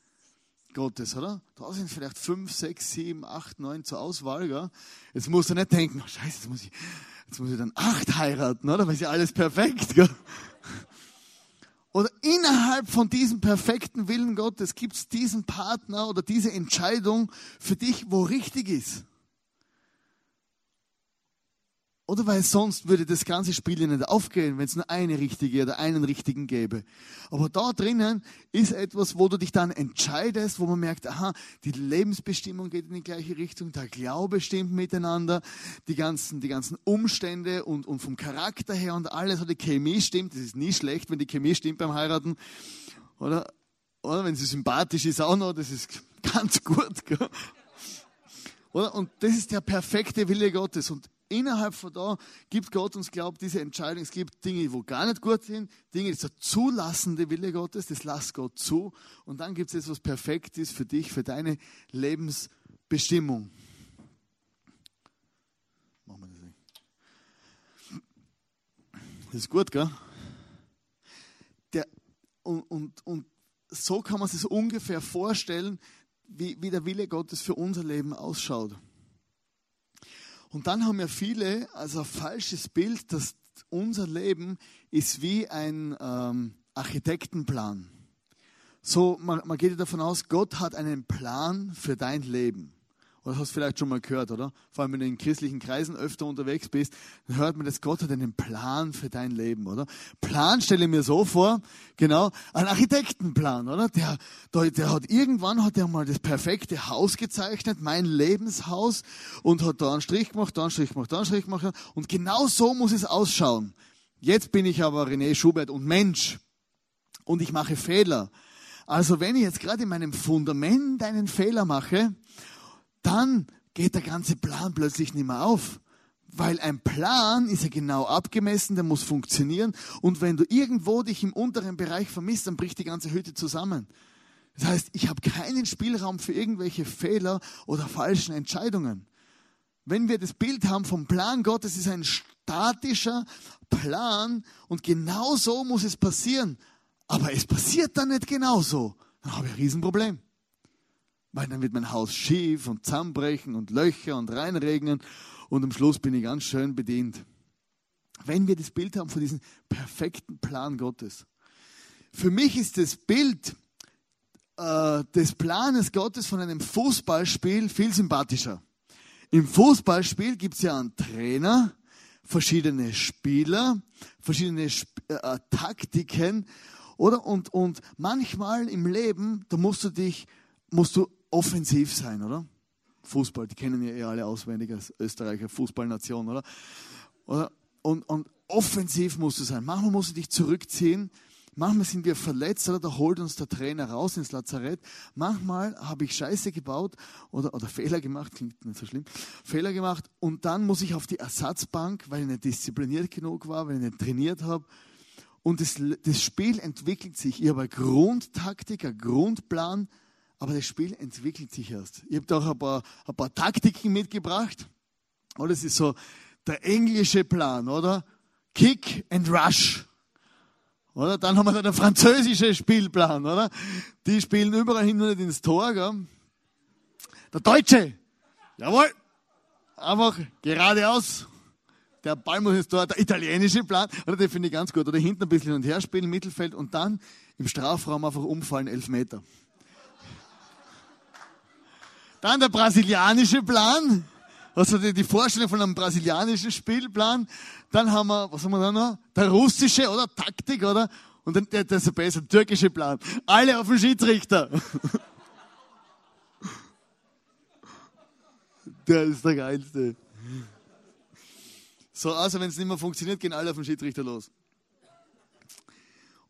Gottes, oder? Da sind vielleicht fünf, sechs, sieben, acht, neun zur Auswahl. Gell? Jetzt musst du nicht denken, oh, scheiße, jetzt muss, ich, jetzt muss ich dann acht heiraten, oder? Weil ist ja alles perfekt. Gell? Oder innerhalb von diesem perfekten Willen Gottes gibt es diesen Partner oder diese Entscheidung für dich, wo richtig ist. Oder weil sonst würde das ganze Spiel ja nicht aufgehen, wenn es nur eine richtige oder einen richtigen gäbe. Aber da drinnen ist etwas, wo du dich dann entscheidest, wo man merkt, aha, die Lebensbestimmung geht in die gleiche Richtung, der Glaube stimmt miteinander, die ganzen, die ganzen Umstände und, und vom Charakter her und alles, die Chemie stimmt. Das ist nie schlecht, wenn die Chemie stimmt beim Heiraten. Oder, oder wenn sie sympathisch ist auch noch, das ist ganz gut. Gell? Oder? Und das ist der perfekte Wille Gottes. Und innerhalb von da gibt Gott uns, glaubt, diese Entscheidung. Es gibt Dinge, wo gar nicht gut sind, Dinge, das ist der zulassende Wille Gottes, das lasst Gott zu. Und dann gibt es etwas perfekt ist für dich, für deine Lebensbestimmung. Machen wir das nicht. Das ist gut, gell? Der, und, und, und so kann man sich ungefähr vorstellen, wie, wie der Wille Gottes für unser Leben ausschaut. Und dann haben ja viele also ein falsches Bild, dass unser Leben ist wie ein ähm, Architektenplan. So, man, man geht ja davon aus, Gott hat einen Plan für dein Leben. Oder hast du vielleicht schon mal gehört, oder? Vor allem, wenn du in christlichen Kreisen öfter unterwegs bist, dann hört man, dass Gott hat einen Plan für dein Leben, oder? Plan stelle ich mir so vor, genau, ein Architektenplan, oder? Der, der, der hat irgendwann hat er mal das perfekte Haus gezeichnet, mein Lebenshaus, und hat da einen Strich gemacht, da einen Strich gemacht, da einen Strich gemacht, und genau so muss es ausschauen. Jetzt bin ich aber René Schubert und Mensch. Und ich mache Fehler. Also wenn ich jetzt gerade in meinem Fundament einen Fehler mache, dann geht der ganze Plan plötzlich nicht mehr auf. Weil ein Plan ist ja genau abgemessen, der muss funktionieren. Und wenn du irgendwo dich im unteren Bereich vermisst, dann bricht die ganze Hütte zusammen. Das heißt, ich habe keinen Spielraum für irgendwelche Fehler oder falschen Entscheidungen. Wenn wir das Bild haben vom Plan Gottes, ist ein statischer Plan und genau so muss es passieren. Aber es passiert dann nicht genauso. Dann habe ich ein Riesenproblem. Weil dann wird mein Haus schief und zusammenbrechen und Löcher und reinregnen und am Schluss bin ich ganz schön bedient. Wenn wir das Bild haben von diesem perfekten Plan Gottes. Für mich ist das Bild äh, des Planes Gottes von einem Fußballspiel viel sympathischer. Im Fußballspiel gibt es ja einen Trainer, verschiedene Spieler, verschiedene Sp äh, Taktiken, oder? Und, und manchmal im Leben, da musst du dich, musst du offensiv sein, oder? Fußball, die kennen ja eh alle auswendig als Österreicher Fußballnation, oder? oder? Und, und offensiv musst du sein. Manchmal musst du dich zurückziehen, Manchmal sind wir verletzt oder da holt uns der Trainer raus ins Lazarett. Manchmal habe ich Scheiße gebaut oder, oder Fehler gemacht, klingt nicht so schlimm, Fehler gemacht und dann muss ich auf die Ersatzbank, weil ich nicht diszipliniert genug war, weil ich nicht trainiert habe. Und das, das Spiel entwickelt sich. Ich habe eine Grundtaktik, einen Grundplan, aber das Spiel entwickelt sich erst. Ich habe da auch ein paar, ein paar Taktiken mitgebracht. Oder es ist so der englische Plan, oder? Kick and Rush. Oder? Dann haben wir da den französischen Spielplan, oder? Die spielen überall hin und nicht ins Tor, gell? Der Deutsche, jawohl, einfach geradeaus. Der Ball muss ins Tor. Der italienische Plan, oder? Den finde ich ganz gut. Oder hinten ein bisschen hin und her spielen, Mittelfeld und dann im Strafraum einfach umfallen, elf Meter. Dann der brasilianische Plan. Also die, Vorstellung von einem brasilianischen Spielplan. Dann haben wir, was haben wir da noch? Der russische, oder? Taktik, oder? Und dann der, der ist besser, türkische Plan. Alle auf den Schiedsrichter. Der ist der geilste. So, also wenn es nicht mehr funktioniert, gehen alle auf den Schiedsrichter los.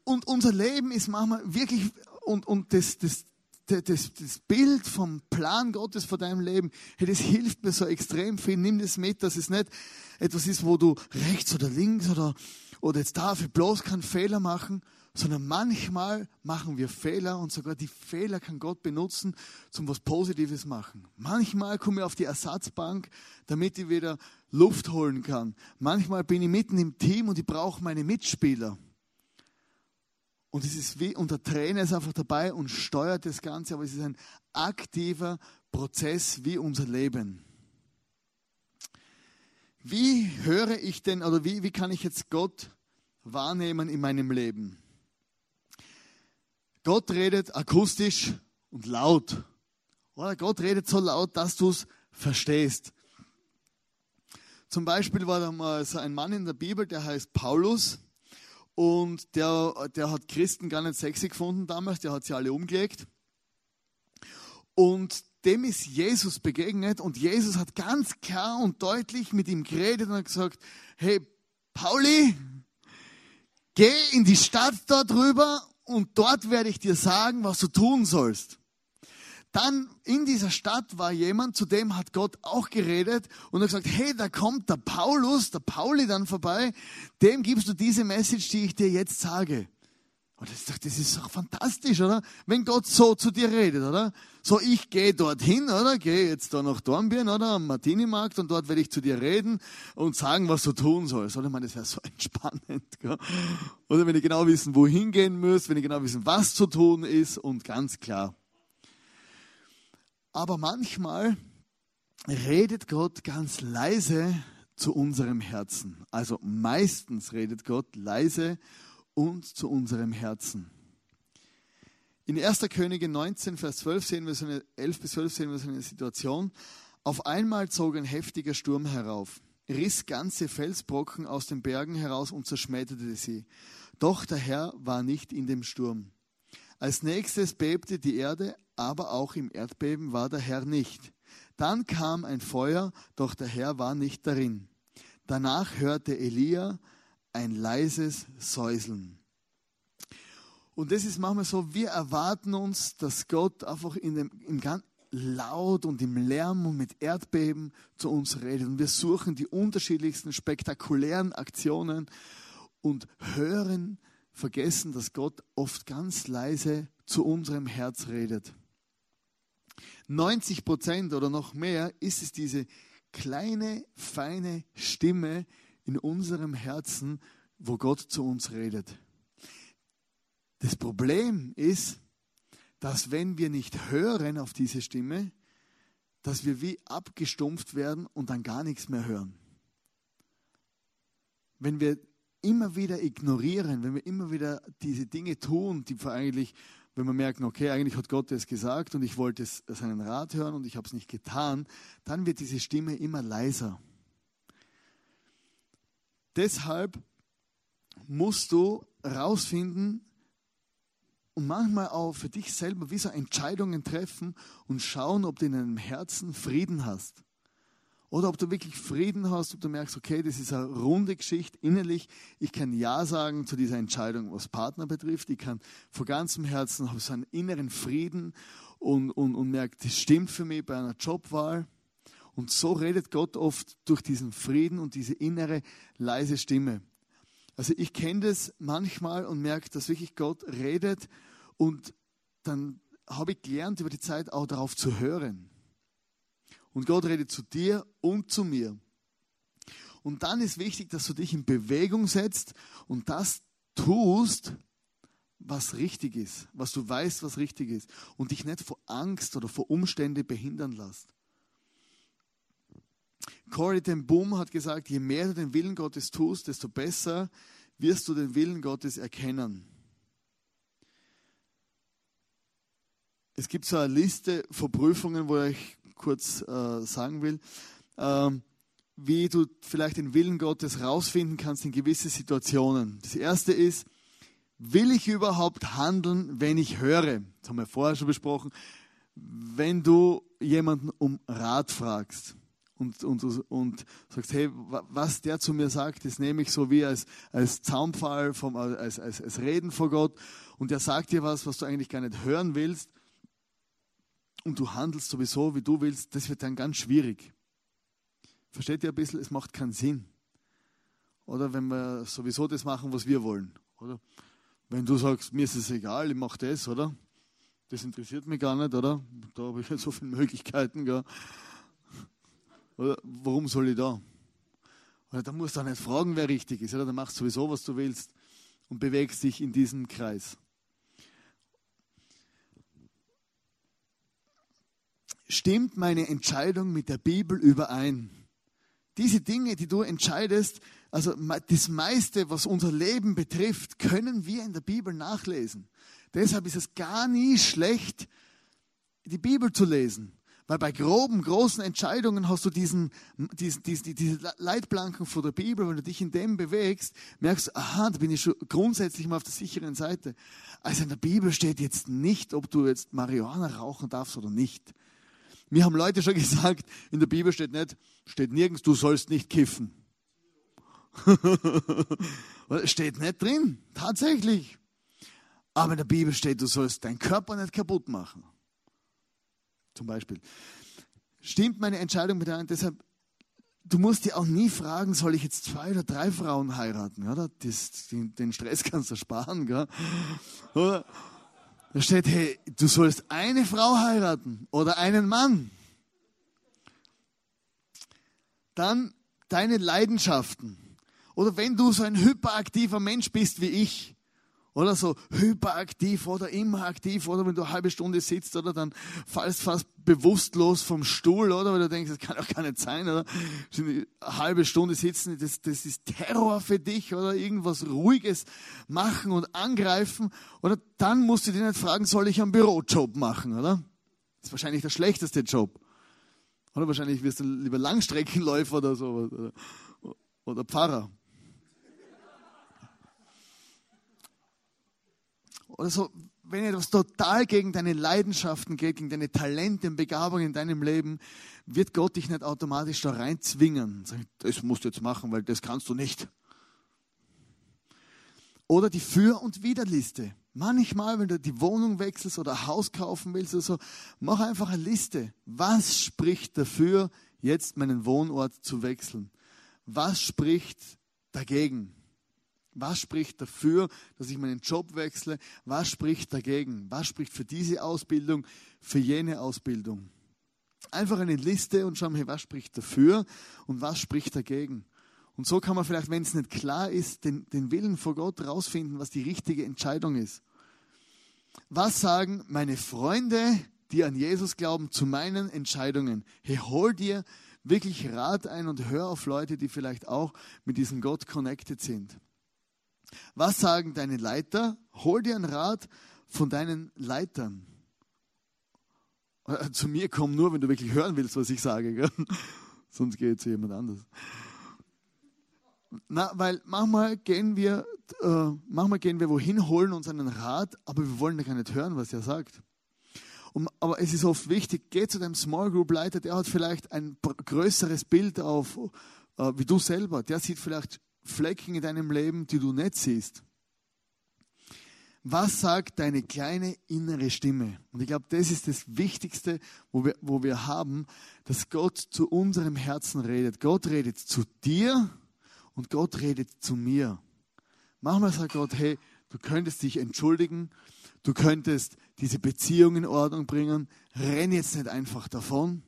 Und unser Leben ist manchmal wirklich, und, und das, das, das, das Bild vom Plan Gottes vor deinem Leben, hey, das hilft mir so extrem viel. Nimm das mit, dass es nicht etwas ist, wo du rechts oder links oder, oder jetzt darf ich bloß keinen Fehler machen, sondern manchmal machen wir Fehler und sogar die Fehler kann Gott benutzen, zum was Positives machen. Manchmal komme ich auf die Ersatzbank, damit ich wieder Luft holen kann. Manchmal bin ich mitten im Team und ich brauche meine Mitspieler. Und es ist wie, und der Trainer ist einfach dabei und steuert das Ganze, aber es ist ein aktiver Prozess wie unser Leben. Wie höre ich denn, oder wie, wie kann ich jetzt Gott wahrnehmen in meinem Leben? Gott redet akustisch und laut. Oder Gott redet so laut, dass du es verstehst. Zum Beispiel war da mal so ein Mann in der Bibel, der heißt Paulus. Und der, der hat Christen gar nicht sexy gefunden damals, der hat sie alle umgelegt. Und dem ist Jesus begegnet und Jesus hat ganz klar und deutlich mit ihm geredet und gesagt, hey Pauli, geh in die Stadt dort rüber und dort werde ich dir sagen, was du tun sollst. Dann in dieser Stadt war jemand, zu dem hat Gott auch geredet und hat gesagt, hey, da kommt der Paulus, der Pauli dann vorbei, dem gibst du diese Message, die ich dir jetzt sage. Und ist doch, das ist doch fantastisch, oder? Wenn Gott so zu dir redet, oder? So, ich gehe dorthin, oder? Gehe jetzt da nach Dornbirn, oder? Am Martini-Markt und dort werde ich zu dir reden und sagen, was du tun sollst. Oder? Ich meine, das wäre so entspannend, gell? Oder wenn ich genau wissen, wohin gehen muss, wenn ich genau wissen, was zu tun ist und ganz klar. Aber manchmal redet Gott ganz leise zu unserem Herzen. Also meistens redet Gott leise und zu unserem Herzen. In 1. Könige 19, Vers 12 sehen wir so eine, 11 bis 12 sehen wir so eine Situation. Auf einmal zog ein heftiger Sturm herauf, riss ganze Felsbrocken aus den Bergen heraus und zerschmetterte sie. Doch der Herr war nicht in dem Sturm. Als nächstes bebte die Erde, aber auch im Erdbeben war der Herr nicht. Dann kam ein Feuer, doch der Herr war nicht darin. Danach hörte Elia ein leises Säuseln. Und das ist manchmal so, wir erwarten uns, dass Gott einfach in dem, im ganz laut und im Lärm und mit Erdbeben zu uns redet. Und wir suchen die unterschiedlichsten spektakulären Aktionen und hören, vergessen, dass Gott oft ganz leise zu unserem Herz redet. 90 Prozent oder noch mehr ist es diese kleine, feine Stimme in unserem Herzen, wo Gott zu uns redet. Das Problem ist, dass wenn wir nicht hören auf diese Stimme, dass wir wie abgestumpft werden und dann gar nichts mehr hören. Wenn wir immer wieder ignorieren, wenn wir immer wieder diese Dinge tun, die eigentlich, wenn wir merken, okay, eigentlich hat Gott es gesagt und ich wollte seinen Rat hören und ich habe es nicht getan, dann wird diese Stimme immer leiser. Deshalb musst du herausfinden und manchmal auch für dich selber wie so Entscheidungen treffen und schauen, ob du in deinem Herzen Frieden hast. Oder ob du wirklich Frieden hast, ob du merkst, okay, das ist eine runde Geschichte innerlich. Ich kann Ja sagen zu dieser Entscheidung, was Partner betrifft. Ich kann von ganzem Herzen habe so einen inneren Frieden und, und, und merke, das stimmt für mich bei einer Jobwahl. Und so redet Gott oft durch diesen Frieden und diese innere leise Stimme. Also ich kenne das manchmal und merke, dass wirklich Gott redet und dann habe ich gelernt über die Zeit auch darauf zu hören. Und Gott redet zu dir und zu mir. Und dann ist wichtig, dass du dich in Bewegung setzt und das tust, was richtig ist, was du weißt, was richtig ist. Und dich nicht vor Angst oder vor Umstände behindern lässt. Corey ten Boom hat gesagt, je mehr du den Willen Gottes tust, desto besser wirst du den Willen Gottes erkennen. Es gibt so eine Liste von Prüfungen, wo ich kurz äh, sagen will, ähm, wie du vielleicht den Willen Gottes rausfinden kannst in gewisse Situationen. Das erste ist, will ich überhaupt handeln, wenn ich höre? Das haben wir vorher schon besprochen. Wenn du jemanden um Rat fragst und, und, und sagst, hey, was der zu mir sagt, das nehme ich so wie als, als Zaunpfahl, vom, als, als, als Reden vor Gott und der sagt dir was, was du eigentlich gar nicht hören willst und du handelst sowieso, wie du willst, das wird dann ganz schwierig. Versteht ihr ein bisschen? Es macht keinen Sinn. Oder wenn wir sowieso das machen, was wir wollen. Oder wenn du sagst, mir ist es egal, ich mache das, oder? Das interessiert mich gar nicht, oder? Da habe ich ja so viele Möglichkeiten. Gell? Oder warum soll ich da? Oder da musst du auch nicht fragen, wer richtig ist. Oder? Dann machst du sowieso, was du willst und bewegst dich in diesem Kreis. Stimmt meine Entscheidung mit der Bibel überein? Diese Dinge, die du entscheidest, also das meiste, was unser Leben betrifft, können wir in der Bibel nachlesen. Deshalb ist es gar nie schlecht, die Bibel zu lesen. Weil bei groben, großen Entscheidungen hast du diesen, diesen, diesen, diese Leitplanken vor der Bibel, wenn du dich in dem bewegst, merkst du, aha, da bin ich schon grundsätzlich mal auf der sicheren Seite. Also in der Bibel steht jetzt nicht, ob du jetzt Marihuana rauchen darfst oder nicht. Mir haben Leute schon gesagt, in der Bibel steht nicht, steht nirgends, du sollst nicht kiffen. steht nicht drin, tatsächlich. Aber in der Bibel steht, du sollst deinen Körper nicht kaputt machen zum Beispiel. Stimmt meine Entscheidung mit ein? Deshalb, du musst dir auch nie fragen, soll ich jetzt zwei oder drei Frauen heiraten? Oder? Das, den, den, Stress kannst du sparen. Gell? Oder? Da steht, hey, du sollst eine Frau heiraten oder einen Mann. Dann deine Leidenschaften. Oder wenn du so ein hyperaktiver Mensch bist wie ich, oder so hyperaktiv oder immer aktiv oder wenn du eine halbe Stunde sitzt oder dann fallst fast bewusstlos vom Stuhl oder weil du denkst, das kann doch gar nicht sein oder eine halbe Stunde sitzen, das, das ist Terror für dich oder irgendwas Ruhiges machen und angreifen oder dann musst du dir nicht fragen, soll ich einen Bürojob machen, oder? Das ist wahrscheinlich der schlechteste Job. Oder wahrscheinlich wirst du lieber Langstreckenläufer oder so oder, oder Pfarrer. Oder so, wenn etwas total gegen deine Leidenschaften geht, gegen deine Talente und Begabungen in deinem Leben, wird Gott dich nicht automatisch da reinzwingen. Das musst du jetzt machen, weil das kannst du nicht. Oder die Für- und Widerliste. Manchmal, wenn du die Wohnung wechselst oder Haus kaufen willst oder so, mach einfach eine Liste. Was spricht dafür, jetzt meinen Wohnort zu wechseln? Was spricht dagegen? Was spricht dafür, dass ich meinen Job wechsle? Was spricht dagegen? Was spricht für diese Ausbildung, für jene Ausbildung? Einfach eine Liste und schauen, hey, was spricht dafür und was spricht dagegen? Und so kann man vielleicht, wenn es nicht klar ist, den, den Willen vor Gott rausfinden, was die richtige Entscheidung ist. Was sagen meine Freunde, die an Jesus glauben, zu meinen Entscheidungen? Hey, hol dir wirklich Rat ein und hör auf Leute, die vielleicht auch mit diesem Gott connected sind. Was sagen deine Leiter? Hol dir einen Rat von deinen Leitern. Äh, zu mir komm nur, wenn du wirklich hören willst, was ich sage. Gell? Sonst geht zu jemand anders. Na, weil manchmal gehen wir, äh, manchmal gehen wir wohin, holen uns einen Rat, aber wir wollen ja gar nicht hören, was er sagt. Und, aber es ist oft wichtig, geh zu deinem Small Group Leiter, der hat vielleicht ein größeres Bild auf, äh, wie du selber. Der sieht vielleicht Flecken in deinem Leben, die du nicht siehst. Was sagt deine kleine innere Stimme? Und ich glaube, das ist das Wichtigste, wo wir, wo wir haben, dass Gott zu unserem Herzen redet. Gott redet zu dir und Gott redet zu mir. Manchmal sagt Gott, hey, du könntest dich entschuldigen, du könntest diese Beziehung in Ordnung bringen, renn jetzt nicht einfach davon.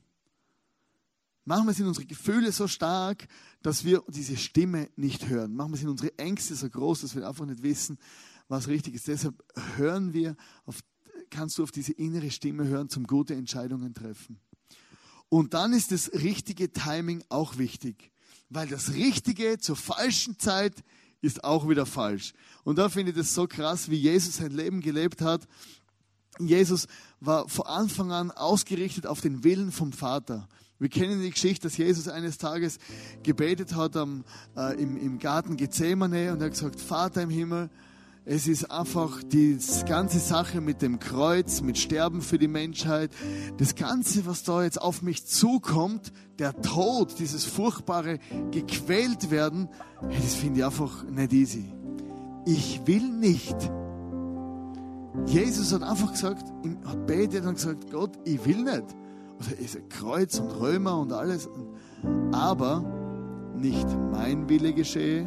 Manchmal sind unsere Gefühle so stark, dass wir diese Stimme nicht hören. Manchmal sind unsere Ängste so groß, dass wir einfach nicht wissen, was richtig ist. Deshalb hören wir, auf, kannst du auf diese innere Stimme hören, zum gute Entscheidungen treffen. Und dann ist das richtige Timing auch wichtig, weil das Richtige zur falschen Zeit ist auch wieder falsch. Und da finde ich das so krass, wie Jesus sein Leben gelebt hat. Jesus war von Anfang an ausgerichtet auf den Willen vom Vater. Wir kennen die Geschichte, dass Jesus eines Tages gebetet hat am, äh, im, im Garten Gethsemane und er hat gesagt, Vater im Himmel, es ist einfach die ganze Sache mit dem Kreuz, mit Sterben für die Menschheit, das Ganze, was da jetzt auf mich zukommt, der Tod, dieses furchtbare gequält werden, das finde ich einfach nicht easy. Ich will nicht. Jesus hat einfach gesagt, hat betet und gesagt, Gott, ich will nicht oder ist Kreuz und Römer und alles. Aber nicht mein Wille geschehe,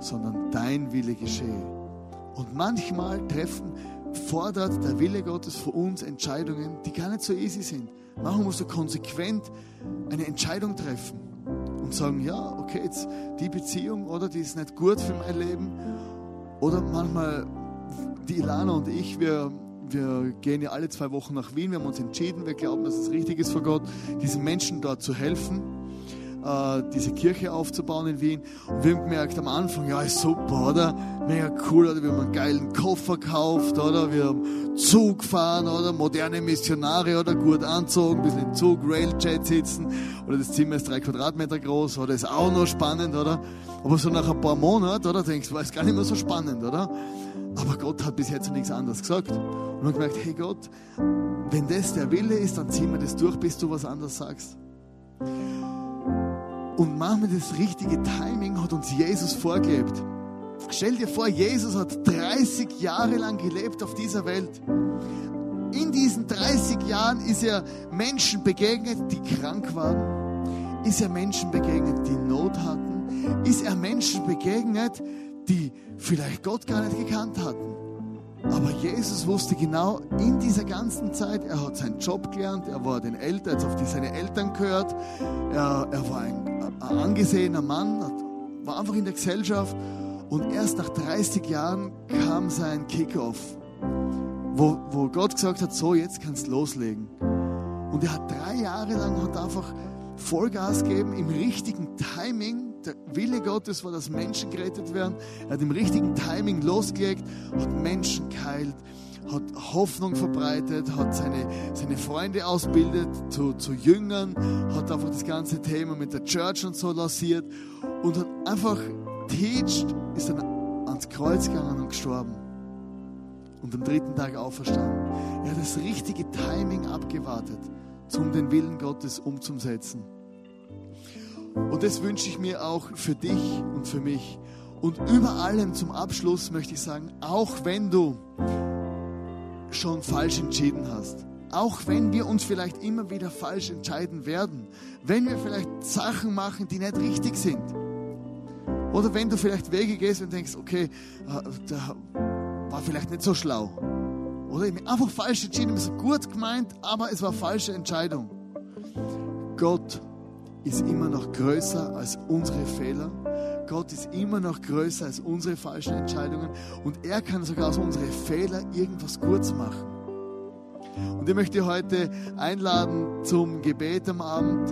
sondern dein Wille geschehe. Und manchmal treffen, fordert der Wille Gottes für uns Entscheidungen, die gar nicht so easy sind. Manchmal musst du konsequent eine Entscheidung treffen und sagen, ja, okay, jetzt die Beziehung oder die ist nicht gut für mein Leben. Oder manchmal die Ilana und ich, wir wir gehen ja alle zwei Wochen nach Wien. Wir haben uns entschieden, wir glauben, dass es richtig ist vor Gott, diesen Menschen dort zu helfen, äh, diese Kirche aufzubauen in Wien. Und wir haben gemerkt am Anfang, ja, ist super, oder? Mega cool, oder? Wir haben einen geilen Koffer gekauft, oder? Wir haben Zug fahren, oder? Moderne Missionare, oder? Gut anzogen, bisschen im Zug, Railjet sitzen, oder das Zimmer ist drei Quadratmeter groß, oder? Ist auch noch spannend, oder? Aber so nach ein paar Monaten, oder? Denkst du, war es gar nicht mehr so spannend, oder? Aber Gott hat bis jetzt nichts anderes gesagt. Und man gemerkt, hey Gott, wenn das der Wille ist, dann ziehen wir das durch, bis du was anderes sagst. Und manchmal das richtige Timing hat uns Jesus vorgelebt. Stell dir vor, Jesus hat 30 Jahre lang gelebt auf dieser Welt. In diesen 30 Jahren ist er Menschen begegnet, die krank waren. Ist er Menschen begegnet, die Not hatten. Ist er Menschen begegnet, die vielleicht Gott gar nicht gekannt hatten. Aber Jesus wusste genau in dieser ganzen Zeit, er hat seinen Job gelernt, er war den Eltern, jetzt auf die seine Eltern gehört, er, er war ein, ein angesehener Mann, war einfach in der Gesellschaft. Und erst nach 30 Jahren kam sein Kickoff, wo, wo Gott gesagt hat, so jetzt kannst du loslegen. Und er hat drei Jahre lang hat einfach Vollgas gegeben im richtigen Timing der Wille Gottes war, dass Menschen gerettet werden. Er hat im richtigen Timing losgelegt, hat Menschen geheilt, hat Hoffnung verbreitet, hat seine, seine Freunde ausbildet zu, zu Jüngern, hat einfach das ganze Thema mit der Church und so lanciert und hat einfach teached, ist dann ans Kreuz gegangen und gestorben. Und am dritten Tag auferstanden. Er hat das richtige Timing abgewartet, um den Willen Gottes umzusetzen. Und das wünsche ich mir auch für dich und für mich. Und über allem zum Abschluss möchte ich sagen, auch wenn du schon falsch entschieden hast, auch wenn wir uns vielleicht immer wieder falsch entscheiden werden, wenn wir vielleicht Sachen machen, die nicht richtig sind, Oder wenn du vielleicht Wege gehst und denkst, okay, äh, der war vielleicht nicht so schlau. Oder ich einfach falsch entschieden, habe gut gemeint, aber es war falsche Entscheidung. Gott ist immer noch größer als unsere Fehler. Gott ist immer noch größer als unsere falschen Entscheidungen und er kann sogar aus unseren Fehlern irgendwas Gutes machen. Und ich möchte heute einladen zum Gebet am Abend.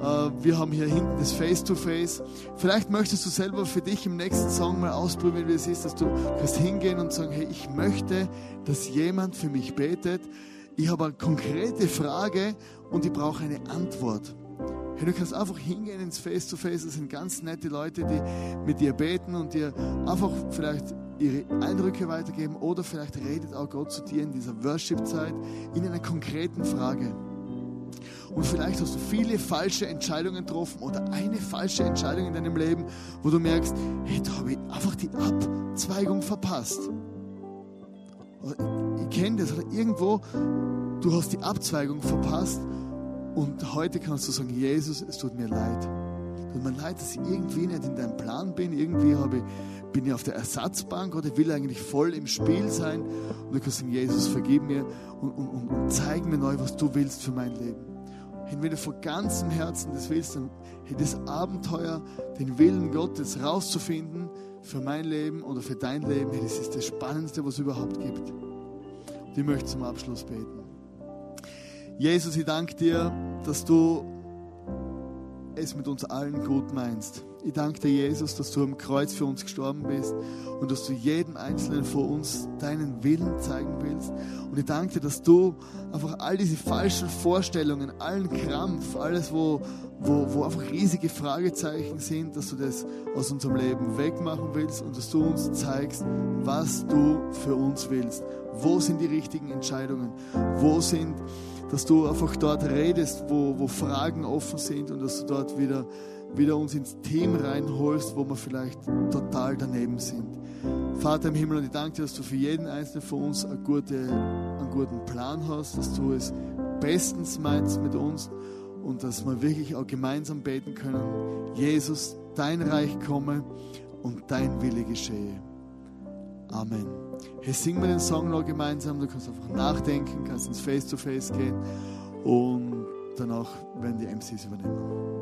Äh, wir haben hier hinten das Face-to-Face. Vielleicht möchtest du selber für dich im nächsten Song mal ausprobieren, wie es ist, dass du kannst hingehen und sagen, hey, ich möchte, dass jemand für mich betet. Ich habe eine konkrete Frage und ich brauche eine Antwort. Hey, du kannst einfach hingehen ins Face-to-Face. Das sind ganz nette Leute, die mit dir beten und dir einfach vielleicht ihre Eindrücke weitergeben oder vielleicht redet auch Gott zu dir in dieser Worship-Zeit in einer konkreten Frage. Und vielleicht hast du viele falsche Entscheidungen getroffen oder eine falsche Entscheidung in deinem Leben, wo du merkst, hey, da habe ich einfach die Abzweigung verpasst. Oder ich kenne das, oder irgendwo, du hast die Abzweigung verpasst und heute kannst du sagen, Jesus, es tut mir leid. Tut mir leid, dass ich irgendwie nicht in deinem Plan bin. Irgendwie habe bin ich auf der Ersatzbank oder will eigentlich voll im Spiel sein. Und du kannst sagen, Jesus, vergib mir und, und, und, und zeig mir neu, was du willst für mein Leben. Und wenn du von ganzem Herzen das willst, dann das Abenteuer, den Willen Gottes rauszufinden für mein Leben oder für dein Leben, das ist das Spannendste, was es überhaupt gibt. Und ich möchte zum Abschluss beten. Jesus, ich danke dir, dass du es mit uns allen gut meinst. Ich danke dir, Jesus, dass du am Kreuz für uns gestorben bist und dass du jedem Einzelnen von uns deinen Willen zeigen willst. Und ich danke dir, dass du einfach all diese falschen Vorstellungen, allen Krampf, alles, wo, wo, wo einfach riesige Fragezeichen sind, dass du das aus unserem Leben wegmachen willst und dass du uns zeigst, was du für uns willst. Wo sind die richtigen Entscheidungen? Wo sind dass du einfach dort redest, wo, wo Fragen offen sind und dass du dort wieder, wieder uns ins Team reinholst, wo wir vielleicht total daneben sind. Vater im Himmel, und ich danke dir, dass du für jeden Einzelnen von uns eine gute, einen guten Plan hast, dass du es bestens meinst mit uns und dass wir wirklich auch gemeinsam beten können. Jesus, dein Reich komme und dein Wille geschehe. Amen. Hey, singen wir den Song noch gemeinsam. Du kannst einfach nachdenken, kannst ins Face-to-Face -face gehen und danach werden die MCs übernehmen.